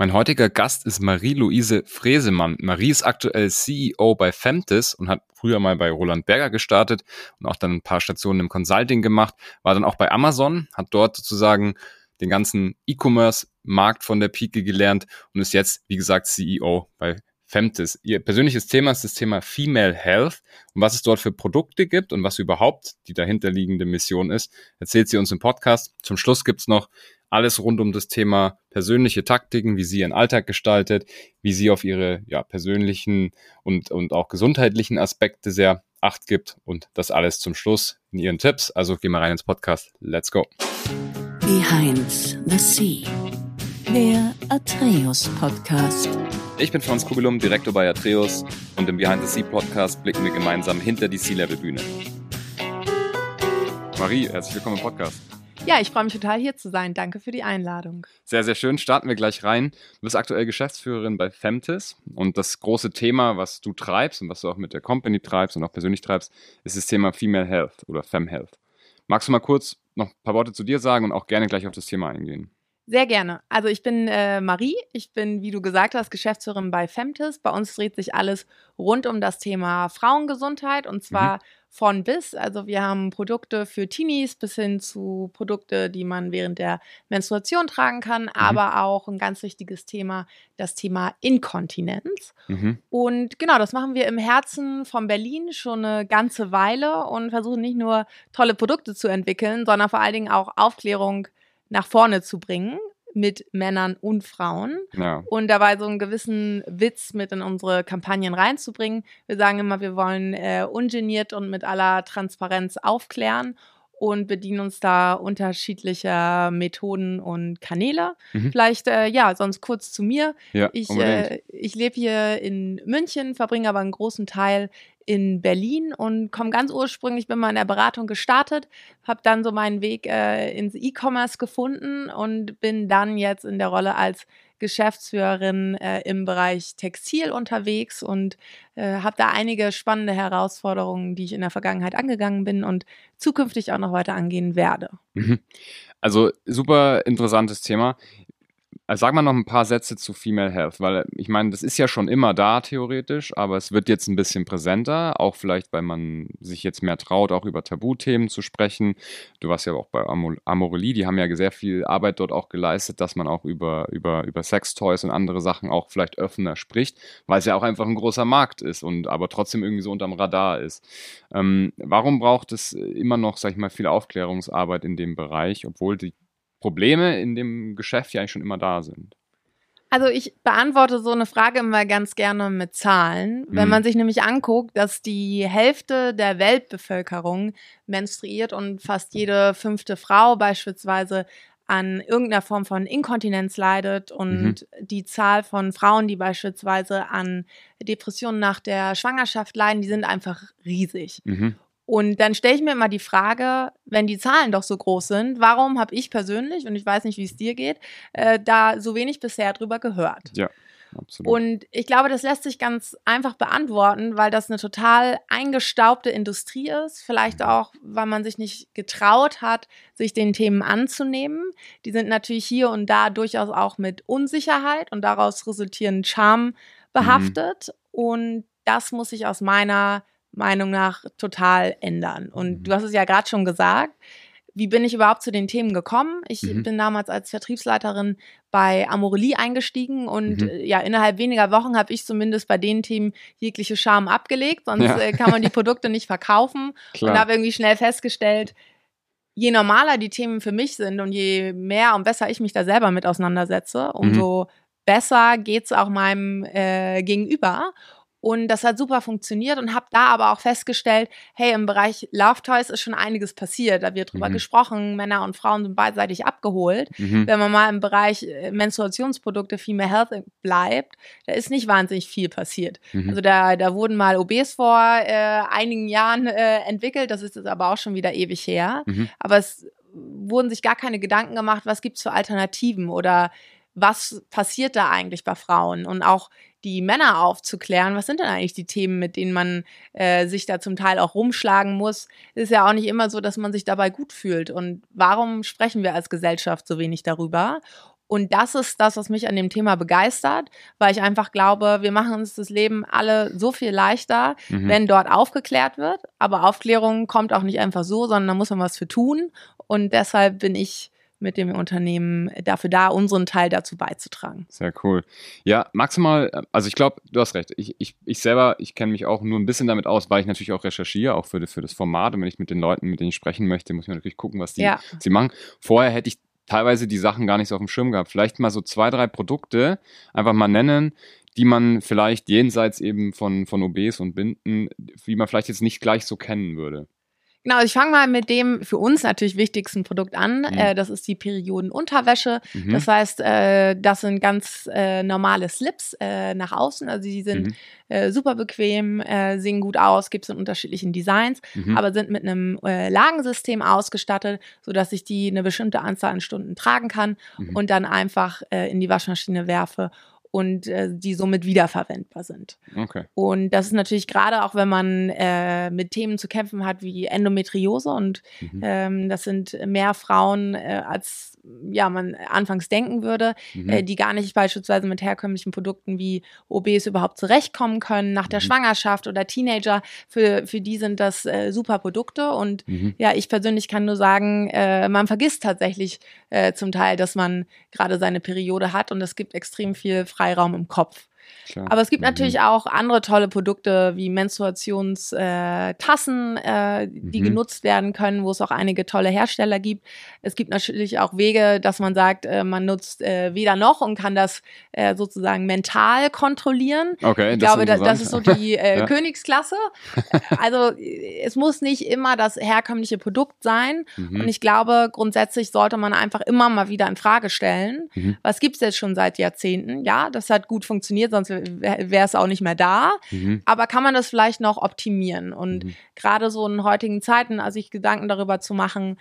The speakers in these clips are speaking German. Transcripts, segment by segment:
Mein heutiger Gast ist Marie-Louise Fresemann. Marie ist aktuell CEO bei Femtis und hat früher mal bei Roland Berger gestartet und auch dann ein paar Stationen im Consulting gemacht, war dann auch bei Amazon, hat dort sozusagen den ganzen E-Commerce-Markt von der Pike gelernt und ist jetzt, wie gesagt, CEO bei Femtis. Ihr persönliches Thema ist das Thema Female Health und was es dort für Produkte gibt und was überhaupt die dahinterliegende Mission ist, erzählt sie uns im Podcast. Zum Schluss gibt's noch alles rund um das Thema persönliche Taktiken, wie sie ihren Alltag gestaltet, wie sie auf ihre ja, persönlichen und, und auch gesundheitlichen Aspekte sehr Acht gibt und das alles zum Schluss in ihren Tipps. Also gehen wir rein ins Podcast. Let's go. Behind the Sea, der Atreus Podcast. Ich bin Franz Kugelum, Direktor bei Atreus und im Behind the Sea Podcast blicken wir gemeinsam hinter die Sea-Level-Bühne. Marie, herzlich willkommen im Podcast. Ja, ich freue mich total hier zu sein. Danke für die Einladung. Sehr, sehr schön. Starten wir gleich rein. Du bist aktuell Geschäftsführerin bei Femtis und das große Thema, was du treibst und was du auch mit der Company treibst und auch persönlich treibst, ist das Thema Female Health oder Fem Health. Magst du mal kurz noch ein paar Worte zu dir sagen und auch gerne gleich auf das Thema eingehen? Sehr gerne. Also ich bin äh, Marie, ich bin, wie du gesagt hast, Geschäftsführerin bei Femtis. Bei uns dreht sich alles rund um das Thema Frauengesundheit und zwar mhm. von bis. Also wir haben Produkte für Teenies bis hin zu Produkte, die man während der Menstruation tragen kann, mhm. aber auch ein ganz wichtiges Thema, das Thema Inkontinenz. Mhm. Und genau, das machen wir im Herzen von Berlin schon eine ganze Weile und versuchen nicht nur tolle Produkte zu entwickeln, sondern vor allen Dingen auch Aufklärung nach vorne zu bringen mit Männern und Frauen ja. und dabei so einen gewissen Witz mit in unsere Kampagnen reinzubringen. Wir sagen immer, wir wollen äh, ungeniert und mit aller Transparenz aufklären und bedienen uns da unterschiedlicher Methoden und Kanäle. Mhm. Vielleicht, äh, ja, sonst kurz zu mir. Ja, ich äh, ich lebe hier in München, verbringe aber einen großen Teil in Berlin und komme ganz ursprünglich, bin mal in der Beratung gestartet, habe dann so meinen Weg äh, ins E-Commerce gefunden und bin dann jetzt in der Rolle als Geschäftsführerin äh, im Bereich Textil unterwegs und äh, habe da einige spannende Herausforderungen, die ich in der Vergangenheit angegangen bin und zukünftig auch noch weiter angehen werde. Mhm. Also super interessantes Thema. Also sag mal noch ein paar Sätze zu Female Health, weil ich meine, das ist ja schon immer da theoretisch, aber es wird jetzt ein bisschen präsenter, auch vielleicht, weil man sich jetzt mehr traut, auch über Tabuthemen zu sprechen. Du warst ja auch bei Amorelie, die haben ja sehr viel Arbeit dort auch geleistet, dass man auch über, über, über Sextoys und andere Sachen auch vielleicht offener spricht, weil es ja auch einfach ein großer Markt ist und aber trotzdem irgendwie so unterm Radar ist. Ähm, warum braucht es immer noch, sag ich mal, viel Aufklärungsarbeit in dem Bereich, obwohl die Probleme in dem Geschäft ja eigentlich schon immer da sind. Also ich beantworte so eine Frage immer ganz gerne mit Zahlen. Wenn mhm. man sich nämlich anguckt, dass die Hälfte der Weltbevölkerung menstruiert und fast jede fünfte Frau beispielsweise an irgendeiner Form von Inkontinenz leidet und mhm. die Zahl von Frauen, die beispielsweise an Depressionen nach der Schwangerschaft leiden, die sind einfach riesig. Mhm. Und dann stelle ich mir immer die Frage, wenn die Zahlen doch so groß sind, warum habe ich persönlich, und ich weiß nicht, wie es dir geht, äh, da so wenig bisher drüber gehört? Ja. Absolut. Und ich glaube, das lässt sich ganz einfach beantworten, weil das eine total eingestaubte Industrie ist. Vielleicht mhm. auch, weil man sich nicht getraut hat, sich den Themen anzunehmen. Die sind natürlich hier und da durchaus auch mit Unsicherheit und daraus resultierend Charme behaftet. Mhm. Und das muss sich aus meiner Meinung nach total ändern. Und mhm. du hast es ja gerade schon gesagt. Wie bin ich überhaupt zu den Themen gekommen? Ich mhm. bin damals als Vertriebsleiterin bei Amorelie eingestiegen und mhm. Äh, ja, innerhalb weniger Wochen habe ich zumindest bei den Themen jegliche Scham abgelegt, sonst ja. Äh, kann man die Produkte nicht verkaufen. Klar. Und habe irgendwie schnell festgestellt, je normaler die Themen für mich sind und je mehr und besser ich mich da selber mit auseinandersetze, umso mhm. besser geht's auch meinem äh, Gegenüber. Und das hat super funktioniert und habe da aber auch festgestellt, hey, im Bereich Love Toys ist schon einiges passiert. Da wird drüber mhm. gesprochen, Männer und Frauen sind beidseitig abgeholt. Mhm. Wenn man mal im Bereich äh, Menstruationsprodukte Female Health bleibt, da ist nicht wahnsinnig viel passiert. Mhm. Also da, da wurden mal OBs vor äh, einigen Jahren äh, entwickelt, das ist jetzt aber auch schon wieder ewig her. Mhm. Aber es wurden sich gar keine Gedanken gemacht, was gibt's für Alternativen oder was passiert da eigentlich bei Frauen und auch die Männer aufzuklären, was sind denn eigentlich die Themen, mit denen man äh, sich da zum Teil auch rumschlagen muss. ist ja auch nicht immer so, dass man sich dabei gut fühlt. Und warum sprechen wir als Gesellschaft so wenig darüber? Und das ist das, was mich an dem Thema begeistert, weil ich einfach glaube, wir machen uns das Leben alle so viel leichter, mhm. wenn dort aufgeklärt wird. Aber Aufklärung kommt auch nicht einfach so, sondern da muss man was für tun. Und deshalb bin ich mit dem Unternehmen dafür da, unseren Teil dazu beizutragen. Sehr cool. Ja, magst du mal, also ich glaube, du hast recht. Ich, ich, ich selber, ich kenne mich auch nur ein bisschen damit aus, weil ich natürlich auch recherchiere, auch für, für das Format. Und wenn ich mit den Leuten, mit denen ich sprechen möchte, muss ich natürlich gucken, was die, ja. sie machen. Vorher hätte ich teilweise die Sachen gar nicht so auf dem Schirm gehabt. Vielleicht mal so zwei, drei Produkte einfach mal nennen, die man vielleicht jenseits eben von, von OBs und Binden, wie man vielleicht jetzt nicht gleich so kennen würde. Genau, also ich fange mal mit dem für uns natürlich wichtigsten Produkt an. Mhm. Äh, das ist die Periodenunterwäsche. Mhm. Das heißt, äh, das sind ganz äh, normale Slips äh, nach außen. Also die sind mhm. Äh, super bequem, äh, sehen gut aus, gibt es in unterschiedlichen Designs, mhm. aber sind mit einem Lagensystem ausgestattet, sodass ich die eine bestimmte Anzahl an Stunden tragen kann mhm. und dann einfach in die Waschmaschine werfe und äh, die somit wiederverwendbar sind. Okay. Und das ist natürlich gerade auch, wenn man äh, mit Themen zu kämpfen hat wie Endometriose und mhm. ähm, das sind mehr Frauen, äh, als ja man anfangs denken würde, mhm. äh, die gar nicht beispielsweise mit herkömmlichen Produkten wie OBs überhaupt zurechtkommen können nach der mhm. Schwangerschaft oder Teenager. Für, für die sind das äh, super Produkte und mhm. ja, ich persönlich kann nur sagen, äh, man vergisst tatsächlich äh, zum Teil, dass man gerade seine Periode hat und es gibt extrem viel Freiraum im Kopf. Klar. Aber es gibt mhm. natürlich auch andere tolle Produkte wie Menstruationstassen, äh, die mhm. genutzt werden können, wo es auch einige tolle Hersteller gibt. Es gibt natürlich auch Wege, dass man sagt, äh, man nutzt äh, weder noch und kann das äh, sozusagen mental kontrollieren. Okay, ich glaube, das, das ist so die äh, ja. Königsklasse. Also es muss nicht immer das herkömmliche Produkt sein. Mhm. Und ich glaube, grundsätzlich sollte man einfach immer mal wieder in Frage stellen, mhm. was gibt's jetzt schon seit Jahrzehnten? Ja, das hat gut funktioniert, sonst wäre es auch nicht mehr da. Mhm. Aber kann man das vielleicht noch optimieren? Und mhm. gerade so in heutigen Zeiten, also sich Gedanken darüber zu machen,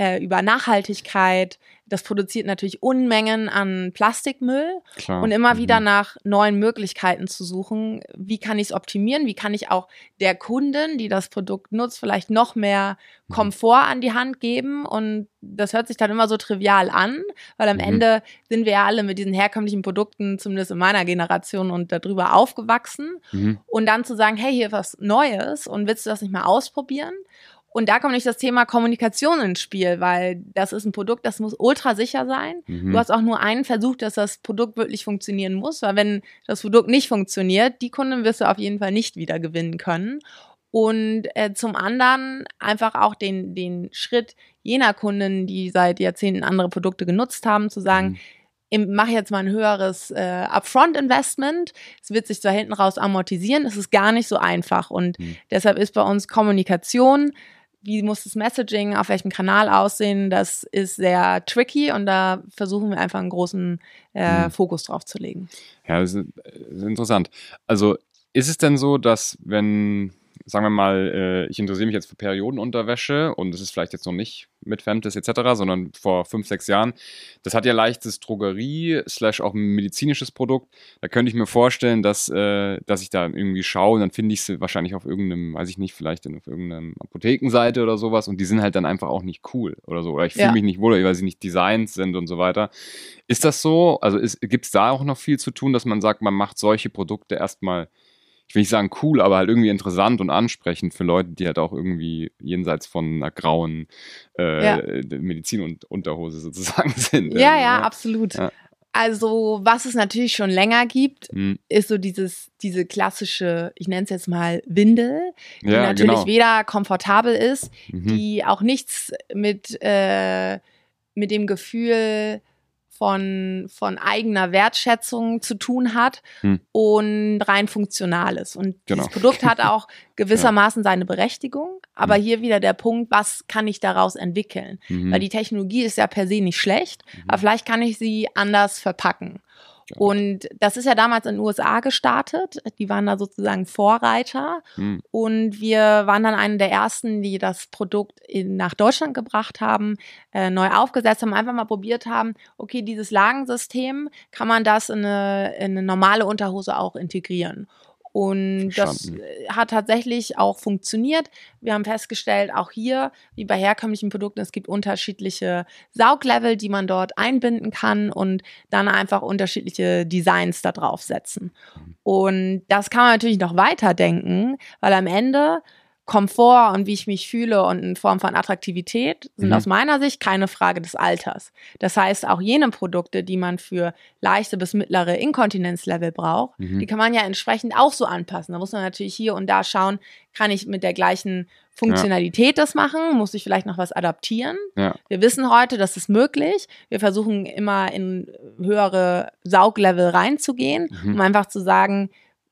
äh, über Nachhaltigkeit. Das produziert natürlich Unmengen an Plastikmüll Klar. und immer mhm. wieder nach neuen Möglichkeiten zu suchen. Wie kann ich es optimieren? Wie kann ich auch der Kundin, die das Produkt nutzt, vielleicht noch mehr mhm. Komfort an die Hand geben? Und das hört sich dann immer so trivial an, weil am mhm. Ende sind wir ja alle mit diesen herkömmlichen Produkten, zumindest in meiner Generation und darüber aufgewachsen. Mhm. Und dann zu sagen, hey, hier was Neues und willst du das nicht mal ausprobieren? Und da kommt nicht das Thema Kommunikation ins Spiel, weil das ist ein Produkt, das muss ultra sicher sein. Mhm. Du hast auch nur einen Versuch, dass das Produkt wirklich funktionieren muss, weil wenn das Produkt nicht funktioniert, die Kunden wirst du auf jeden Fall nicht wieder gewinnen können. Und äh, zum anderen einfach auch den, den Schritt jener Kunden, die seit Jahrzehnten andere Produkte genutzt haben, zu sagen, mhm. mache jetzt mal ein höheres äh, Upfront-Investment. Es wird sich zwar hinten raus amortisieren, es ist gar nicht so einfach. Und mhm. deshalb ist bei uns Kommunikation wie muss das Messaging auf welchem Kanal aussehen, das ist sehr tricky und da versuchen wir einfach einen großen äh, mhm. Fokus drauf zu legen. Ja, das ist, das ist interessant. Also ist es denn so, dass wenn sagen wir mal, äh, ich interessiere mich jetzt für Periodenunterwäsche und es ist vielleicht jetzt noch nicht mit Femtis etc., sondern vor fünf, sechs Jahren. Das hat ja leichtes Drogerie, slash auch ein medizinisches Produkt. Da könnte ich mir vorstellen, dass, äh, dass ich da irgendwie schaue und dann finde ich sie wahrscheinlich auf irgendeinem, weiß ich nicht, vielleicht auf irgendeiner Apothekenseite oder sowas und die sind halt dann einfach auch nicht cool oder so. Oder ich fühle ja. mich nicht wohl, weil sie nicht Designs sind und so weiter. Ist das so? Also gibt es da auch noch viel zu tun, dass man sagt, man macht solche Produkte erstmal ich will nicht sagen cool, aber halt irgendwie interessant und ansprechend für Leute, die halt auch irgendwie jenseits von einer grauen äh, ja. Medizin- und Unterhose sozusagen sind. Ja, ja, ja, absolut. Ja. Also, was es natürlich schon länger gibt, hm. ist so dieses, diese klassische, ich nenne es jetzt mal Windel, die ja, natürlich genau. weder komfortabel ist, mhm. die auch nichts mit, äh, mit dem Gefühl von, von eigener Wertschätzung zu tun hat hm. und rein funktionales. Und genau. dieses Produkt hat auch gewissermaßen seine Berechtigung, aber hm. hier wieder der Punkt, was kann ich daraus entwickeln? Mhm. Weil die Technologie ist ja per se nicht schlecht, mhm. aber vielleicht kann ich sie anders verpacken. Und das ist ja damals in den USA gestartet. Die waren da sozusagen Vorreiter. Hm. Und wir waren dann eine der ersten, die das Produkt in, nach Deutschland gebracht haben, äh, neu aufgesetzt haben, einfach mal probiert haben, okay, dieses Lagensystem, kann man das in eine, in eine normale Unterhose auch integrieren? Und das hat tatsächlich auch funktioniert. Wir haben festgestellt, auch hier, wie bei herkömmlichen Produkten, es gibt unterschiedliche Sauglevel, die man dort einbinden kann und dann einfach unterschiedliche Designs da draufsetzen. Mhm. Und das kann man natürlich noch weiterdenken, weil am Ende Komfort und wie ich mich fühle und in Form von Attraktivität sind mhm. aus meiner Sicht keine Frage des Alters. Das heißt, auch jene Produkte, die man für leichte bis mittlere Inkontinenzlevel braucht, mhm. die kann man ja entsprechend auch so anpassen. Da muss man natürlich hier und da schauen, kann ich mit der gleichen Funktionalität ja. das machen? Muss ich vielleicht noch was adaptieren? Ja. Wir wissen heute, das ist möglich. Wir versuchen immer in höhere Sauglevel reinzugehen, mhm. um einfach zu sagen,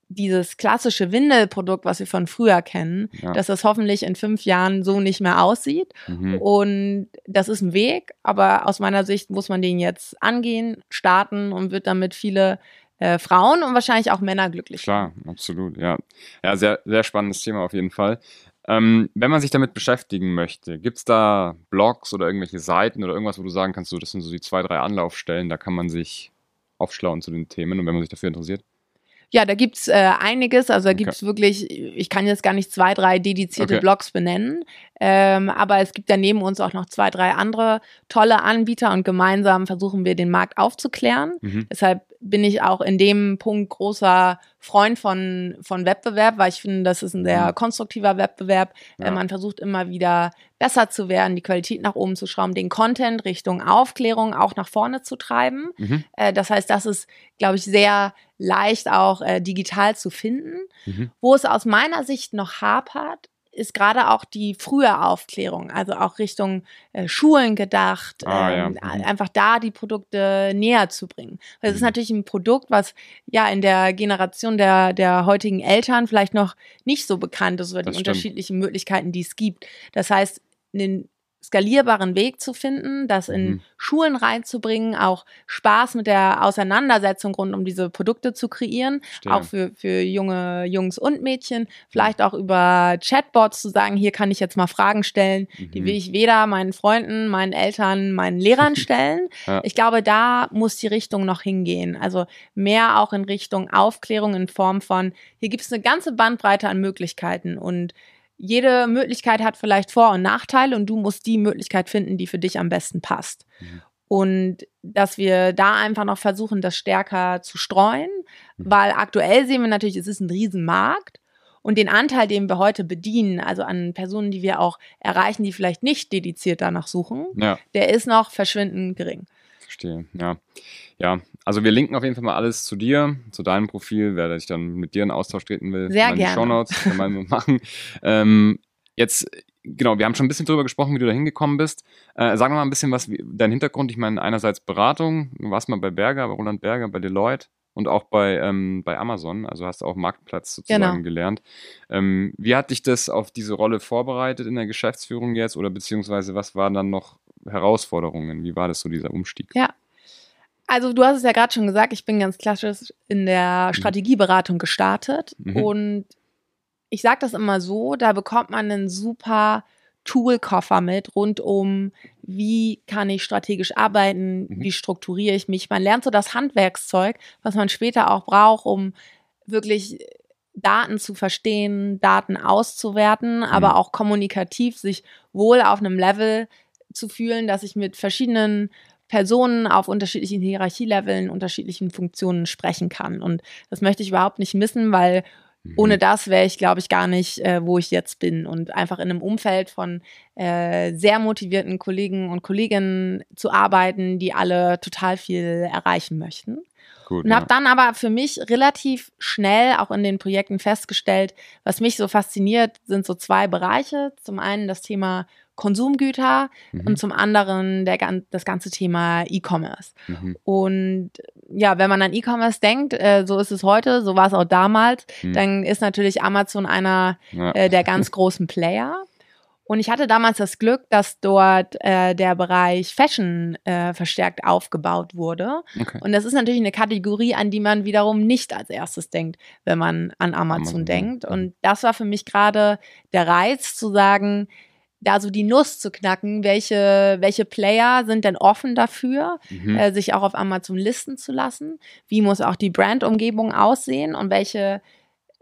dieses klassische Windelprodukt, was wir von früher kennen, ja. dass das hoffentlich in fünf Jahren so nicht mehr aussieht. Mhm. Und das ist ein Weg, aber aus meiner Sicht muss man den jetzt angehen, starten und wird damit viele äh, Frauen und wahrscheinlich auch Männer glücklich. Klar, absolut, ja. Ja, sehr, sehr spannendes Thema auf jeden Fall. Ähm, wenn man sich damit beschäftigen möchte, gibt es da Blogs oder irgendwelche Seiten oder irgendwas, wo du sagen kannst, so, das sind so die zwei, drei Anlaufstellen, da kann man sich aufschlauen zu den Themen und wenn man sich dafür interessiert? Ja, da gibt's äh, einiges. Also da okay. gibt's wirklich, ich kann jetzt gar nicht zwei, drei dedizierte okay. Blogs benennen. Ähm, aber es gibt ja neben uns auch noch zwei, drei andere tolle Anbieter und gemeinsam versuchen wir den Markt aufzuklären. Mhm. Deshalb bin ich auch in dem Punkt großer Freund von, von Wettbewerb, weil ich finde, das ist ein sehr mhm. konstruktiver Wettbewerb. Ja. Äh, man versucht immer wieder besser zu werden, die Qualität nach oben zu schrauben, den Content Richtung Aufklärung auch nach vorne zu treiben. Mhm. Äh, das heißt, das ist, glaube ich, sehr leicht auch äh, digital zu finden. Mhm. Wo es aus meiner Sicht noch hapert, ist gerade auch die frühe Aufklärung, also auch Richtung äh, Schulen gedacht, ah, ähm, ja. mhm. einfach da die Produkte näher zu bringen. Weil es ist mhm. natürlich ein Produkt, was ja in der Generation der, der heutigen Eltern vielleicht noch nicht so bekannt ist oder das die stimmt. unterschiedlichen Möglichkeiten, die es gibt. Das heißt, einen skalierbaren Weg zu finden, das in mhm. Schulen reinzubringen, auch Spaß mit der Auseinandersetzung rund um diese Produkte zu kreieren, Stimmt. auch für, für junge Jungs und Mädchen, vielleicht auch über Chatbots zu sagen, hier kann ich jetzt mal Fragen stellen, mhm. die will ich weder meinen Freunden, meinen Eltern, meinen Lehrern stellen. ja. Ich glaube, da muss die Richtung noch hingehen. Also mehr auch in Richtung Aufklärung in Form von, hier gibt es eine ganze Bandbreite an Möglichkeiten und jede Möglichkeit hat vielleicht Vor- und Nachteile und du musst die Möglichkeit finden, die für dich am besten passt. Mhm. Und dass wir da einfach noch versuchen, das stärker zu streuen, mhm. weil aktuell sehen wir natürlich, es ist ein Riesenmarkt. Und den Anteil, den wir heute bedienen, also an Personen, die wir auch erreichen, die vielleicht nicht dediziert danach suchen, ja. der ist noch verschwindend gering. Verstehe, ja. Ja, also wir linken auf jeden Fall mal alles zu dir, zu deinem Profil, wer sich dann mit dir in Austausch treten will. Sehr gerne. Shownotes kann man machen. Ähm, jetzt, genau, wir haben schon ein bisschen drüber gesprochen, wie du da hingekommen bist. Äh, sag mal ein bisschen was, wie, dein Hintergrund. Ich meine, einerseits Beratung, du warst mal bei Berger, bei Roland Berger, bei Deloitte und auch bei, ähm, bei Amazon, also hast du auch Marktplatz sozusagen genau. gelernt. Ähm, wie hat dich das auf diese Rolle vorbereitet in der Geschäftsführung jetzt oder beziehungsweise was waren dann noch Herausforderungen? Wie war das so, dieser Umstieg? Ja, also du hast es ja gerade schon gesagt, ich bin ganz klassisch in der mhm. Strategieberatung gestartet mhm. und ich sage das immer so, da bekommt man einen super Toolkoffer mit rund um, wie kann ich strategisch arbeiten, mhm. wie strukturiere ich mich. Man lernt so das Handwerkszeug, was man später auch braucht, um wirklich Daten zu verstehen, Daten auszuwerten, mhm. aber auch kommunikativ sich wohl auf einem Level zu fühlen, dass ich mit verschiedenen Personen auf unterschiedlichen Hierarchieleveln, unterschiedlichen Funktionen sprechen kann. Und das möchte ich überhaupt nicht missen, weil mhm. ohne das wäre ich, glaube ich, gar nicht, äh, wo ich jetzt bin. Und einfach in einem Umfeld von äh, sehr motivierten Kollegen und Kolleginnen zu arbeiten, die alle total viel erreichen möchten. Gut, und habe ja. dann aber für mich relativ schnell auch in den Projekten festgestellt, was mich so fasziniert, sind so zwei Bereiche. Zum einen das Thema Konsumgüter mhm. und zum anderen der, das ganze Thema E-Commerce. Mhm. Und ja, wenn man an E-Commerce denkt, äh, so ist es heute, so war es auch damals, mhm. dann ist natürlich Amazon einer ja. äh, der ganz großen Player. Und ich hatte damals das Glück, dass dort äh, der Bereich Fashion äh, verstärkt aufgebaut wurde. Okay. Und das ist natürlich eine Kategorie, an die man wiederum nicht als erstes denkt, wenn man an Amazon, Amazon. denkt. Und das war für mich gerade der Reiz zu sagen, da so die Nuss zu knacken, welche, welche Player sind denn offen dafür, mhm. äh, sich auch auf Amazon listen zu lassen? Wie muss auch die Brandumgebung aussehen und welche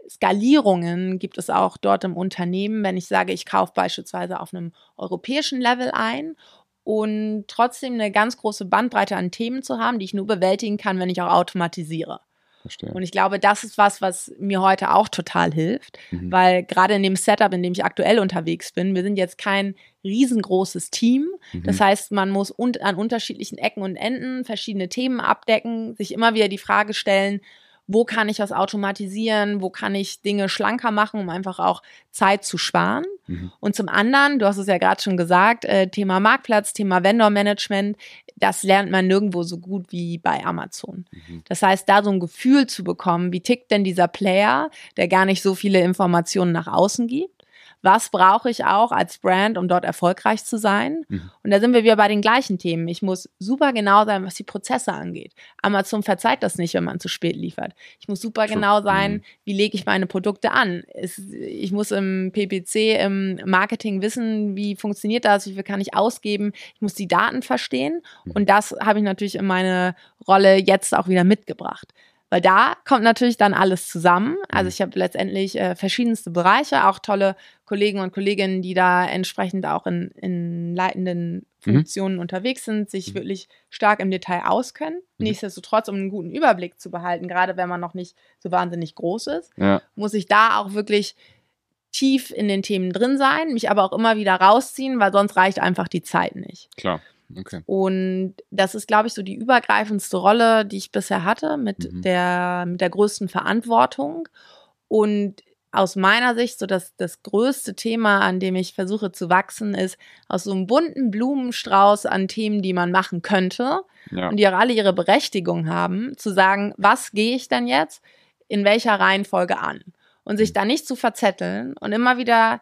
Skalierungen gibt es auch dort im Unternehmen, wenn ich sage, ich kaufe beispielsweise auf einem europäischen Level ein und trotzdem eine ganz große Bandbreite an Themen zu haben, die ich nur bewältigen kann, wenn ich auch automatisiere. Verstehe. Und ich glaube, das ist was, was mir heute auch total hilft, Mhm. weil gerade in dem Setup, in dem ich aktuell unterwegs bin, wir sind jetzt kein riesengroßes Team. Mhm. Das heißt, man muss un an unterschiedlichen Ecken und Enden verschiedene Themen abdecken, sich immer wieder die Frage stellen, wo kann ich was automatisieren, wo kann ich Dinge schlanker machen, um einfach auch Zeit zu sparen. Mhm. Und zum anderen, du hast es ja gerade schon gesagt, äh, Thema Marktplatz, Thema Vendor-Management, das lernt man nirgendwo so gut wie bei Amazon. Mhm. Das heißt, da so ein Gefühl zu bekommen, wie tickt denn dieser Player, der gar nicht so viele Informationen nach außen gibt? Was brauche ich auch als Brand, um dort erfolgreich zu sein? Mhm. Und da sind wir wieder bei den gleichen Themen. Ich muss super genau sein, was die Prozesse angeht. Amazon verzeiht das nicht, wenn man zu spät liefert. Ich muss super genau sein, Mhm. wie lege ich meine Produkte an. Ich muss im PPC, im Marketing wissen, wie funktioniert das, wie viel kann ich ausgeben. Ich muss die Daten verstehen. Mhm. Und das habe ich natürlich in meine Rolle jetzt auch wieder mitgebracht. Weil da kommt natürlich dann alles zusammen. Also Mhm. ich habe letztendlich äh, verschiedenste Bereiche, auch tolle Kollegen und Kolleginnen, die da entsprechend auch in, in leitenden Mhm. Funktionen unterwegs sind, sich Mhm. wirklich stark im Detail auskennen. Mhm. Nichtsdestotrotz, um einen guten Überblick zu behalten, gerade wenn man noch nicht so wahnsinnig groß ist, Ja. muss ich da auch wirklich tief in den Themen drin sein, mich aber auch immer wieder rausziehen, weil sonst reicht einfach die Zeit nicht. Klar. Okay. Und das ist, glaube ich, so die übergreifendste Rolle, die ich bisher hatte, mit, Mhm. der, mit der größten Verantwortung. Und aus meiner Sicht, so das, das größte Thema, an dem ich versuche zu wachsen, ist aus so einem bunten Blumenstrauß an Themen, die man machen könnte Ja. und die auch alle ihre Berechtigung haben, zu sagen, was gehe ich denn jetzt in welcher Reihenfolge an? Und sich Mhm. da nicht zu verzetteln und immer wieder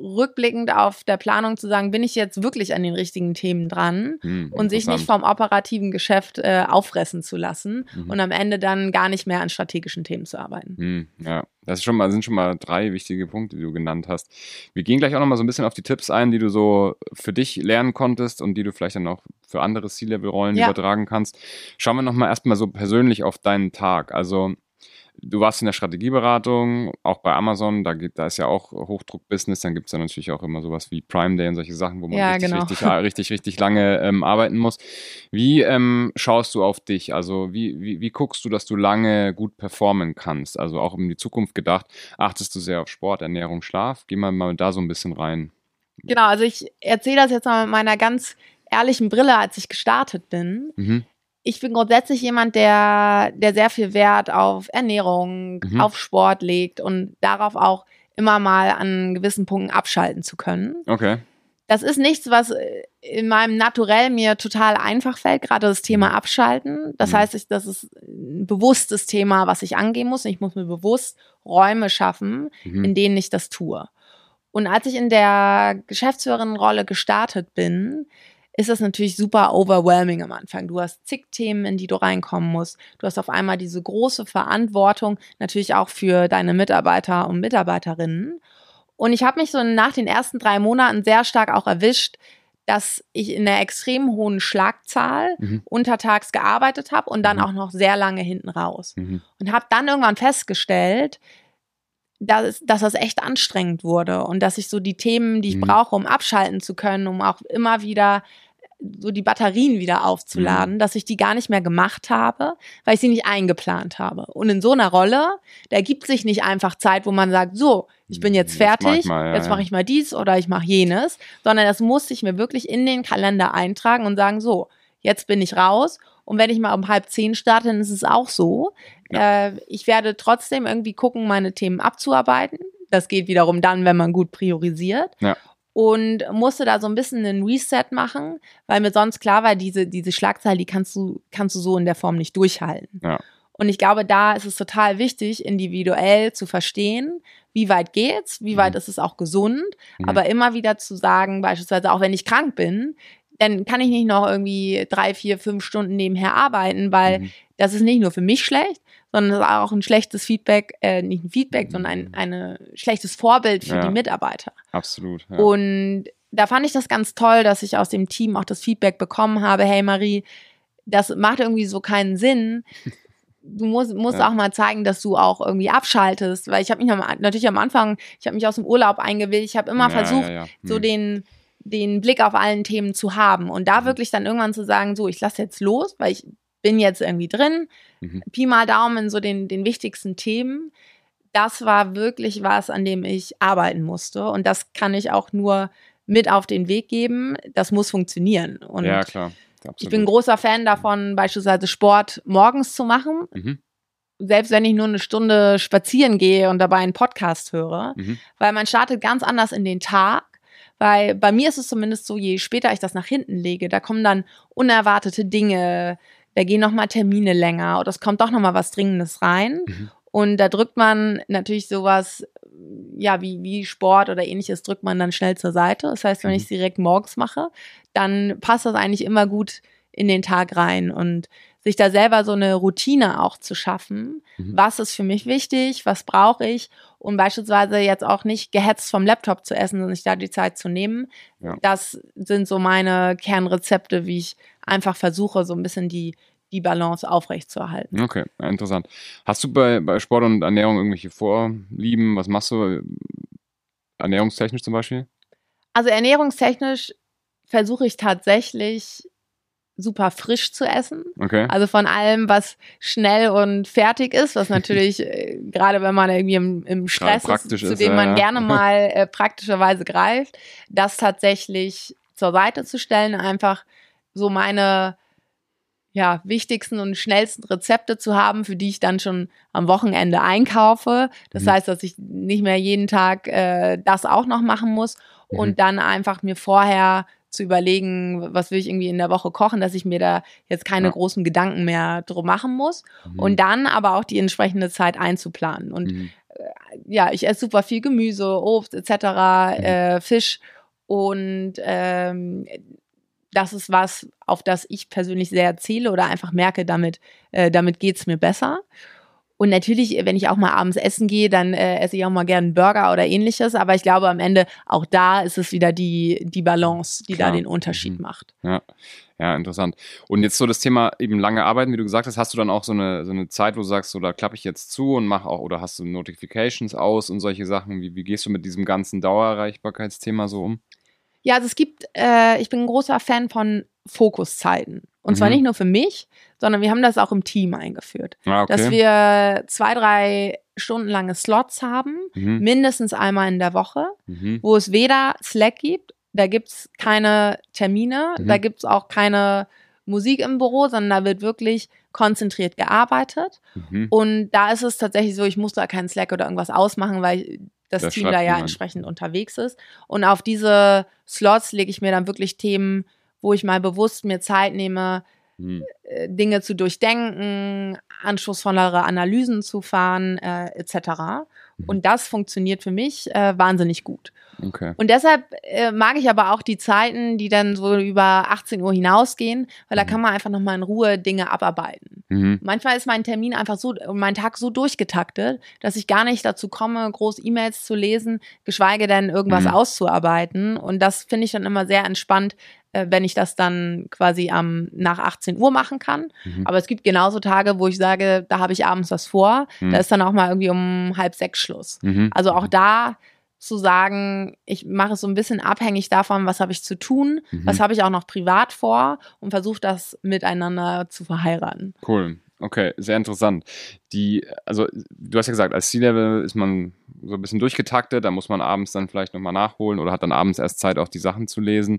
rückblickend auf der Planung zu sagen, bin ich jetzt wirklich an den richtigen Themen dran Hm, und sich nicht vom operativen Geschäft äh, auffressen zu lassen Mhm. und am Ende dann gar nicht mehr an strategischen Themen zu arbeiten. Hm, ja, das ist schon mal, sind schon mal drei wichtige Punkte, die du genannt hast. Wir gehen gleich auch noch mal so ein bisschen auf die Tipps ein, die du so für dich lernen konntest und die du vielleicht dann auch für andere C-Level-Rollen Ja. übertragen kannst. Schauen wir noch mal erstmal so persönlich auf deinen Tag. Also du warst in der Strategieberatung, auch bei Amazon, da, geht, da ist ja auch Hochdruck-Business, dann gibt es ja natürlich auch immer sowas wie Prime Day und solche Sachen, wo man Ja, richtig, genau. richtig, richtig, richtig lange ähm, arbeiten muss. Wie ähm, schaust du auf dich? Also wie, wie, wie guckst du, dass du lange gut performen kannst? Also auch in die Zukunft gedacht, achtest du sehr auf Sport, Ernährung, Schlaf? Geh mal, mal da so ein bisschen rein. Genau, also ich erzähle das jetzt mal mit meiner ganz ehrlichen Brille, als ich gestartet bin. Mhm. Ich bin grundsätzlich jemand, der, der sehr viel Wert auf Ernährung, Mhm. auf Sport legt und darauf auch immer mal an gewissen Punkten abschalten zu können. Okay. Das ist nichts, was äh, in meinem Naturell mir total einfach fällt, gerade das Thema Abschalten. Das Mhm. heißt, ich, das ist ein bewusstes Thema, was ich angehen muss. Ich muss mir bewusst Räume schaffen, Mhm. in denen ich das tue. Und als ich in der Geschäftsführerin-Rolle gestartet bin, ist das natürlich super overwhelming am Anfang. Du hast zig Themen, in die du reinkommen musst. Du hast auf einmal diese große Verantwortung, natürlich auch für deine Mitarbeiter und Mitarbeiterinnen. Und ich habe mich so nach den ersten drei Monaten sehr stark auch erwischt, dass ich in einer extrem hohen Schlagzahl Mhm. untertags gearbeitet habe und dann Mhm. auch noch sehr lange hinten raus Mhm. und habe dann irgendwann festgestellt, dass, dass das echt anstrengend wurde und dass ich so die Themen, die ich Mhm. brauche, um abschalten zu können, um auch immer wieder so die Batterien wieder Mhm. aufzuladen, dass ich die gar nicht mehr gemacht habe, weil ich sie nicht eingeplant habe. Und in so einer Rolle, da gibt sich nicht einfach Zeit, wo man sagt, so, ich bin jetzt ich fertig, mal, ja, jetzt ja. mache ich mal dies oder ich mache jenes, sondern das muss ich mir wirklich in den Kalender eintragen und sagen, so, jetzt bin ich raus. Und wenn ich mal um halb zehn starte, dann ist es auch so. Äh, ich werde trotzdem irgendwie gucken, meine Themen abzuarbeiten. Das geht wiederum dann, wenn man gut priorisiert. Ja. Und musste da so ein bisschen einen Reset machen, weil mir sonst klar war, diese, diese Schlagzahl, die kannst du, kannst du so in der Form nicht durchhalten. Ja. Und ich glaube, da ist es total wichtig, individuell zu verstehen, wie weit geht's, wie weit Mhm. ist es auch gesund, Mhm. aber immer wieder zu sagen, beispielsweise auch wenn ich krank bin, dann kann ich nicht noch irgendwie drei, vier, fünf Stunden nebenher arbeiten, weil Mhm. das ist nicht nur für mich schlecht, sondern es ist auch ein schlechtes Feedback, äh, nicht ein Feedback, Mhm. sondern ein eine schlechtes Vorbild für Ja. die Mitarbeiter. Absolut. Ja. Und da fand ich das ganz toll, dass ich aus dem Team auch das Feedback bekommen habe, hey Marie, das macht irgendwie so keinen Sinn. du musst, musst Ja. auch mal zeigen, dass du auch irgendwie abschaltest, weil ich habe mich am- natürlich am Anfang, ich habe mich aus dem Urlaub eingewählt, ich habe immer versucht, ja. so Hm. den den Blick auf allen Themen zu haben und da Mhm. wirklich dann irgendwann zu sagen, so, ich lasse jetzt los, weil ich bin jetzt irgendwie drin, Mhm. Pi mal Daumen so den, den wichtigsten Themen. Das war wirklich was, an dem ich arbeiten musste und das kann ich auch nur mit auf den Weg geben. Das muss funktionieren und ja, klar. Absolut. ich bin ein großer Fan davon, beispielsweise Sport morgens zu machen, Mhm. selbst wenn ich nur eine Stunde spazieren gehe und dabei einen Podcast höre, Mhm. weil man startet ganz anders in den Tag. Weil bei mir ist es zumindest so, je später ich das nach hinten lege, da kommen dann unerwartete Dinge, da gehen nochmal Termine länger oder es kommt doch nochmal was Dringendes rein. Mhm. Und da drückt man natürlich sowas, ja, wie, wie Sport oder ähnliches, drückt man dann schnell zur Seite. Das heißt, wenn Mhm. ich es direkt morgens mache, dann passt das eigentlich immer gut in den Tag rein. Und sich da selber so eine Routine auch zu schaffen, Mhm. was ist für mich wichtig, was brauche ich und beispielsweise jetzt auch nicht gehetzt vom Laptop zu essen, sondern sich da die Zeit zu nehmen. Ja. Das sind so meine Kernrezepte, wie ich einfach versuche, so ein bisschen die, die Balance aufrechtzuerhalten. Okay, interessant. Hast du bei, bei Sport und Ernährung irgendwelche Vorlieben? Was machst du? Ernährungstechnisch zum Beispiel? Also ernährungstechnisch versuche ich tatsächlich super frisch zu essen. Okay. Also von allem, was schnell und fertig ist, was natürlich, äh, gerade wenn man irgendwie im, im Stress ist, praktisch zu ist, dem ja, man ja. gerne mal äh, praktischerweise greift, das tatsächlich zur Seite zu stellen, einfach so meine ja, wichtigsten und schnellsten Rezepte zu haben, für die ich dann schon am Wochenende einkaufe. Das Mhm. heißt, dass ich nicht mehr jeden Tag äh, das auch noch machen muss Mhm. und dann einfach mir vorher zu überlegen, was will ich irgendwie in der Woche kochen, dass ich mir da jetzt keine Ja. großen Gedanken mehr drum machen muss. Mhm. Und dann aber auch die entsprechende Zeit einzuplanen. Und Mhm. ja, ich esse super viel Gemüse, Obst etc., Mhm. äh, Fisch und ähm, das ist was, auf das ich persönlich sehr zähle oder einfach merke, damit, äh, damit geht's mir besser. Und natürlich, wenn ich auch mal abends essen gehe, dann äh, esse ich auch mal gerne einen Burger oder ähnliches. Aber ich glaube, am Ende auch da ist es wieder die, die Balance, die Klar. da den Unterschied Mhm. macht. Ja, ja, interessant. Und jetzt so das Thema eben lange Arbeiten, wie du gesagt hast, hast du dann auch so eine, so eine Zeit, wo du sagst, so da klappe ich jetzt zu und mache auch, oder hast du Notifications aus und solche Sachen? Wie, wie gehst du mit diesem ganzen Dauererreichbarkeitsthema so um? Ja, also es gibt, äh, ich bin ein großer Fan von Fokuszeiten. Und zwar Mhm. nicht nur für mich, sondern wir haben das auch im Team eingeführt. Ah, okay. Dass wir zwei, drei Stunden lange Slots haben, mhm. mindestens einmal in der Woche, Mhm. wo es weder Slack gibt, da gibt's keine Termine, Mhm. da gibt's auch keine Musik im Büro, sondern da wird wirklich konzentriert gearbeitet. Mhm. Und da ist es tatsächlich so, ich muss da keinen Slack oder irgendwas ausmachen, weil das Da Team da ja jemand. entsprechend unterwegs ist. Und auf diese Slots lege ich mir dann wirklich Themen, wo ich mal bewusst mir Zeit nehme, Mhm. äh, Dinge zu durchdenken, anspruchsvollere Analysen zu fahren, äh, etc. Mhm. Und das funktioniert für mich äh, wahnsinnig gut. Okay. Und deshalb äh, mag ich aber auch die Zeiten, die dann so über 18 Uhr hinausgehen, weil da Mhm. kann man einfach nochmal in Ruhe Dinge abarbeiten. Mhm. Manchmal ist mein Termin einfach so, mein Tag so durchgetaktet, dass ich gar nicht dazu komme, groß E-Mails zu lesen, geschweige denn irgendwas Mhm. auszuarbeiten. Und das finde ich dann immer sehr entspannt, äh, wenn ich das dann quasi am nach 18 Uhr machen kann. Mhm. Aber es gibt genauso Tage, wo ich sage, da habe ich abends was vor. Mhm. Da ist dann auch mal irgendwie um halb sechs Schluss. Mhm. Also auch da zu sagen, ich mache es so ein bisschen abhängig davon, was habe ich zu tun, Mhm. was habe ich auch noch privat vor und versuche das miteinander zu verheiraten. Cool. Okay, sehr interessant. Die, also du hast ja gesagt, als C-Level ist man so ein bisschen durchgetaktet, da muss man abends dann vielleicht nochmal nachholen oder hat dann abends erst Zeit, auch die Sachen zu lesen.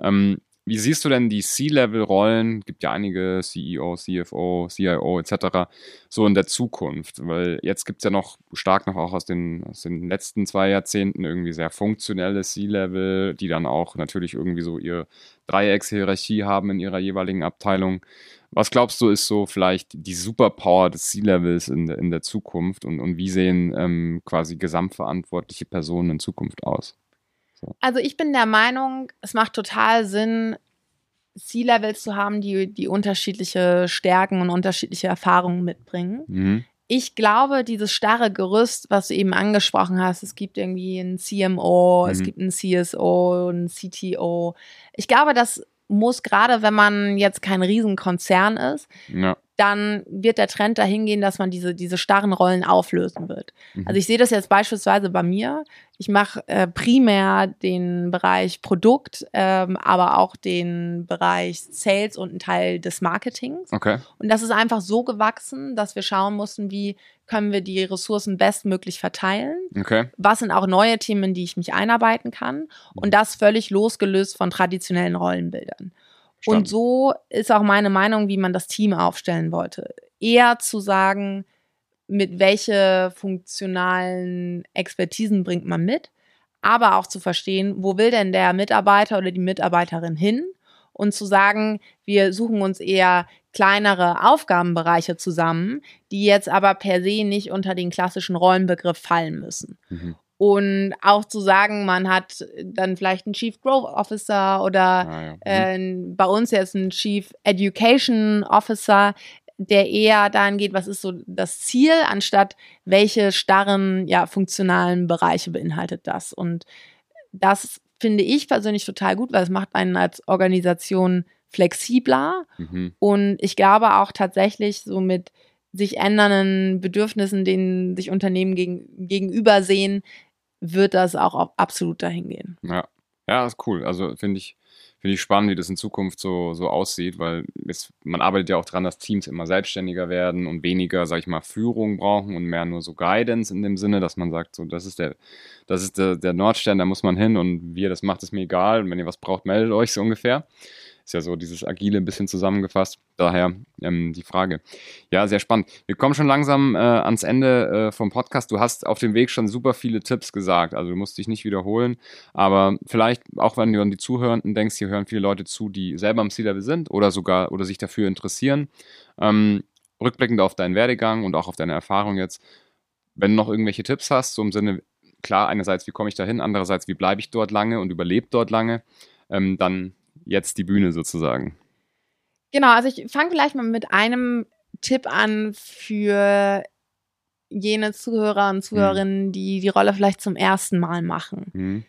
Ähm, wie siehst du denn die C-Level-Rollen? Gibt ja einige CEO, CFO, CIO etc. so in der Zukunft, weil jetzt gibt es ja noch stark noch auch aus den, aus den letzten zwei Jahrzehnten irgendwie sehr funktionelle C-Level, die dann auch natürlich irgendwie so ihre Dreieckshierarchie haben in ihrer jeweiligen Abteilung. Was glaubst du, ist so vielleicht die Superpower des C-Levels in, der- in der Zukunft und, und wie sehen ähm, quasi gesamtverantwortliche Personen in Zukunft aus? Also ich bin der Meinung, es macht total Sinn, C-Levels zu haben, die, die unterschiedliche Stärken und unterschiedliche Erfahrungen mitbringen. Mhm. Ich glaube, dieses starre Gerüst, was du eben angesprochen hast, es gibt irgendwie einen CMO, es Mhm. gibt einen CSO, einen CTO. Ich glaube, das muss gerade, wenn man jetzt kein Riesenkonzern ist, Ja. Dann wird der Trend dahin gehen, dass man diese, diese starren Rollen auflösen wird. Mhm. Also ich sehe das jetzt beispielsweise bei mir. Ich mache äh, primär den Bereich Produkt, ähm, aber auch den Bereich Sales und einen Teil des Marketings. Okay. Und das ist einfach so gewachsen, dass wir schauen mussten, wie können wir die Ressourcen bestmöglich verteilen. Okay. Was sind auch neue Themen, in die ich mich einarbeiten kann? Und das völlig losgelöst von traditionellen Rollenbildern. Verstanden. Und so ist auch meine Meinung, wie man das Team aufstellen wollte. Eher zu sagen, mit welche funktionalen Expertisen bringt man mit, aber auch zu verstehen, wo will denn der Mitarbeiter oder die Mitarbeiterin hin und zu sagen, wir suchen uns eher kleinere Aufgabenbereiche zusammen, die jetzt aber per se nicht unter den klassischen Rollenbegriff fallen müssen. Mhm. Und auch zu sagen, man hat dann vielleicht einen Chief Growth Officer oder Ah, ja. Mhm. äh, bei uns jetzt einen Chief Education Officer, der eher dahin geht, was ist so das Ziel, anstatt welche starren, ja, funktionalen Bereiche beinhaltet das. Und das finde ich persönlich total gut, weil es macht einen als Organisation flexibler. Mhm. Und ich glaube auch tatsächlich so mit sich ändernden Bedürfnissen, denen sich Unternehmen gegen, gegenüber sehen, wird das auch ab- absolut dahin gehen. Ja. Ja, ist cool. Also finde ich, finde ich spannend, wie das in Zukunft so, so aussieht, weil es, man arbeitet ja auch dran, dass Teams immer selbstständiger werden und weniger, sag ich mal, Führung brauchen und mehr nur so Guidance in dem Sinne, dass man sagt, so, das ist der, das ist der, der Nordstern, da muss man hin und wie ihr das macht, ist mir egal. Und wenn ihr was braucht, meldet euch so ungefähr. Ist ja so dieses Agile ein bisschen zusammengefasst. Daher ähm, die Frage. Ja, sehr spannend. Wir kommen schon langsam äh, ans Ende äh, vom Podcast. Du hast auf dem Weg schon super viele Tipps gesagt. Also du musst dich nicht wiederholen. Aber vielleicht, auch wenn du an die Zuhörenden denkst, hier hören viele Leute zu, die selber am C-Level sind oder sogar oder sich dafür interessieren. Ähm, rückblickend auf deinen Werdegang und auch auf deine Erfahrung jetzt, wenn du noch irgendwelche Tipps hast, so im Sinne, klar, einerseits, wie komme ich da hin, andererseits, wie bleibe ich dort lange und überlebe dort lange, ähm, dann jetzt die Bühne sozusagen. Genau, also ich fange vielleicht mal mit einem Tipp an für jene Zuhörer und Zuhörerinnen, die die Rolle vielleicht zum ersten Mal machen. Mhm.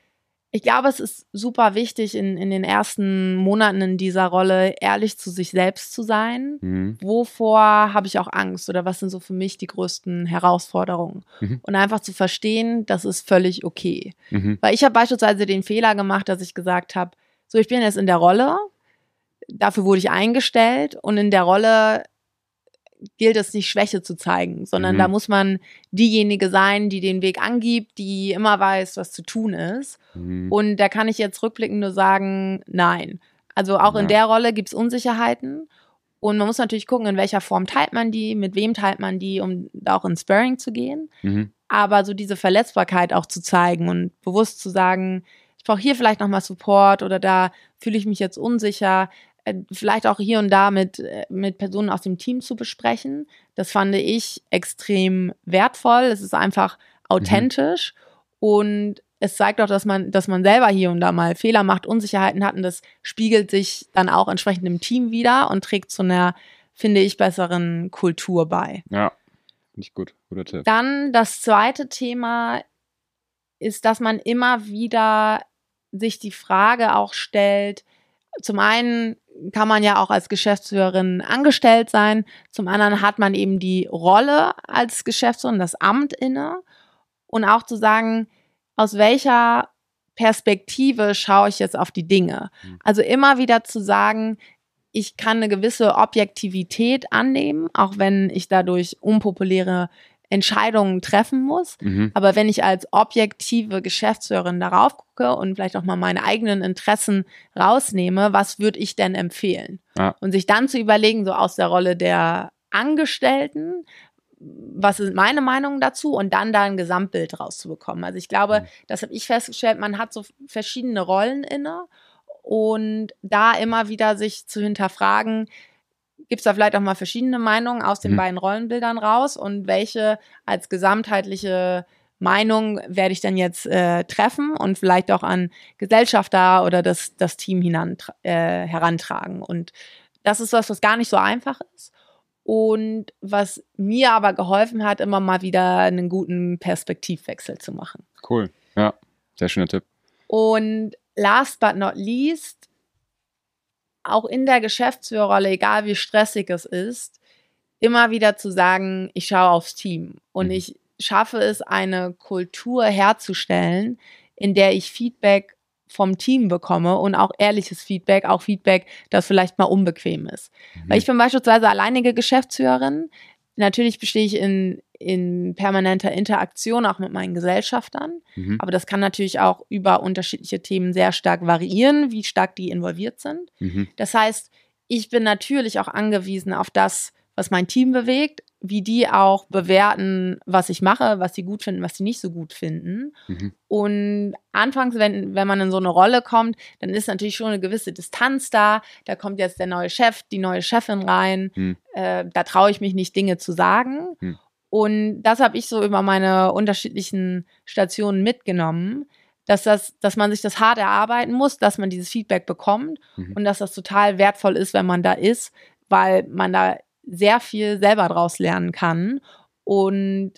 Ich glaube, es ist super wichtig, in, in den ersten Monaten in dieser Rolle ehrlich zu sich selbst zu sein. Mhm. Wovor habe ich auch Angst oder was sind so für mich die größten Herausforderungen? Mhm. Und einfach zu verstehen, das ist völlig okay. Mhm. Weil ich habe beispielsweise den Fehler gemacht, dass ich gesagt habe, so ich bin jetzt in der Rolle, dafür wurde ich eingestellt und in der Rolle gilt es nicht Schwäche zu zeigen, sondern Mhm. da muss man diejenige sein, die den Weg angibt, die immer weiß, was zu tun ist. Mhm. Und da kann ich jetzt rückblickend nur sagen, nein. Also auch Ja. in der Rolle gibt es Unsicherheiten. Und man muss natürlich gucken, in welcher Form teilt man die, mit wem teilt man die, um da auch ins Sparring zu gehen. Mhm. Aber so diese Verletzbarkeit auch zu zeigen und bewusst zu sagen, brauche hier vielleicht nochmal Support oder da fühle ich mich jetzt unsicher. Äh, Vielleicht auch hier und da mit, äh, mit Personen aus dem Team zu besprechen. Das fand ich extrem wertvoll. Es ist einfach authentisch und es zeigt auch, dass man, dass man selber hier und da mal Fehler macht, Unsicherheiten hat und das spiegelt sich dann auch entsprechend im Team wieder und trägt zu einer, finde ich, besseren Kultur bei. Ja, finde ich gut. Guter Tipp. Dann das zweite Thema ist, dass man immer wieder sich die Frage auch stellt, zum einen kann man ja auch als Geschäftsführerin angestellt sein, zum anderen hat man eben die Rolle als Geschäftsführerin, das Amt inne und auch zu sagen, aus welcher Perspektive schaue ich jetzt auf die Dinge. Mhm. Also immer wieder zu sagen, ich kann eine gewisse Objektivität annehmen, auch wenn ich dadurch unpopuläre Entscheidungen treffen muss. Mhm. Aber wenn ich als objektive Geschäftsführerin darauf gucke und vielleicht auch mal meine eigenen Interessen rausnehme, was würde ich denn empfehlen? Ja. Und sich dann zu überlegen, so aus der Rolle der Angestellten, was sind meine Meinungen dazu und dann da ein Gesamtbild rauszubekommen. Also ich glaube, Mhm. das habe ich festgestellt, man hat so verschiedene Rollen inne und da immer wieder sich zu hinterfragen, gibt es da vielleicht auch mal verschiedene Meinungen aus den Mhm. beiden Rollenbildern raus und welche als gesamtheitliche Meinung werde ich dann jetzt äh, treffen und vielleicht auch an Gesellschafter oder das, das Team hinan, äh, herantragen. Und das ist was, was gar nicht so einfach ist. Und was mir aber geholfen hat, immer mal wieder einen guten Perspektivwechsel zu machen. Cool. Ja, sehr schöner Tipp. Und last but not least, auch in der Geschäftsführerrolle, egal wie stressig es ist, immer wieder zu sagen, ich schaue aufs Team und Mhm. ich schaffe es, eine Kultur herzustellen, in der ich Feedback vom Team bekomme und auch ehrliches Feedback, auch Feedback, das vielleicht mal unbequem ist. Mhm. Weil ich bin beispielsweise alleinige Geschäftsführerin. Natürlich bestehe ich in, in permanenter Interaktion auch mit meinen Gesellschaftern. Mhm. Aber das kann natürlich auch über unterschiedliche Themen sehr stark variieren, wie stark die involviert sind. Mhm. Das heißt, ich bin natürlich auch angewiesen auf das, was mein Team bewegt, wie die auch bewerten, was ich mache, was sie gut finden, was sie nicht so gut finden. Mhm. Und anfangs, wenn, wenn man in so eine Rolle kommt, dann ist natürlich schon eine gewisse Distanz da. Da kommt jetzt der neue Chef, die neue Chefin rein. Hm. Äh, da traue ich mich nicht, Dinge zu sagen. Hm. Und das habe ich so über meine unterschiedlichen Stationen mitgenommen, dass, das, dass man sich das hart erarbeiten muss, dass man dieses Feedback bekommt Mhm. und dass das total wertvoll ist, wenn man da ist, weil man da sehr viel selber draus lernen kann und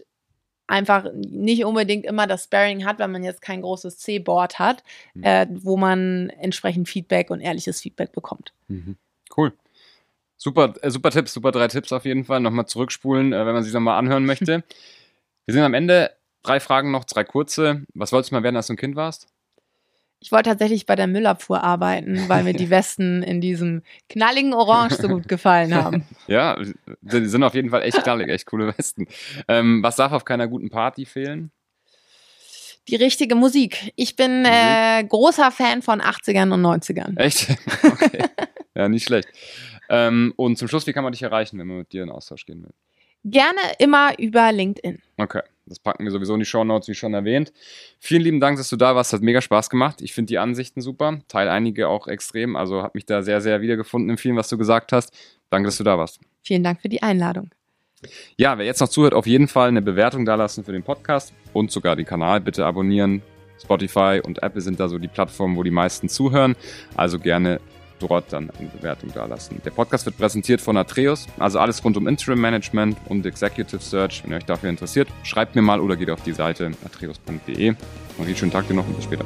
einfach nicht unbedingt immer das Sparring hat, wenn man jetzt kein großes C-Board hat, Mhm. äh, wo man entsprechend Feedback und ehrliches Feedback bekommt. Mhm. Cool. Super, äh, super Tipps, super drei Tipps auf jeden Fall. Nochmal zurückspulen, äh, wenn man sich nochmal anhören möchte. Wir sind am Ende. Drei Fragen noch, drei kurze. Was wolltest du mal werden, als du ein Kind warst? Ich wollte tatsächlich bei der Müllabfuhr arbeiten, weil mir die Westen in diesem knalligen Orange so gut gefallen haben. Ja, die sind auf jeden Fall echt knallig, echt coole Westen. Ähm, was darf auf keiner guten Party fehlen? Die richtige Musik. Ich bin äh, großer Fan von 80ern und 90ern. Echt? Okay. Ja, nicht schlecht. Ähm, und zum Schluss, wie kann man dich erreichen, wenn man mit dir in Austausch gehen will? Gerne immer über LinkedIn. Okay, das packen wir sowieso in die Shownotes, wie schon erwähnt. Vielen lieben Dank, dass du da warst. Hat mega Spaß gemacht. Ich finde die Ansichten super. Teil einige auch extrem. Also habe mich da sehr, sehr wiedergefunden in vielen, was du gesagt hast. Danke, dass du da warst. Vielen Dank für die Einladung. Ja, wer jetzt noch zuhört, auf jeden Fall eine Bewertung dalassen für den Podcast und sogar den Kanal bitte abonnieren. Spotify und Apple sind da so die Plattformen, wo die meisten zuhören. Also gerne dort dann eine Bewertung dalassen. Der Podcast wird präsentiert von Atreus, also alles rund um Interim Management und Executive Search. Wenn ihr euch dafür interessiert, schreibt mir mal oder geht auf die Seite atreus.de. Noch einen schönen Tag dir noch und bis später.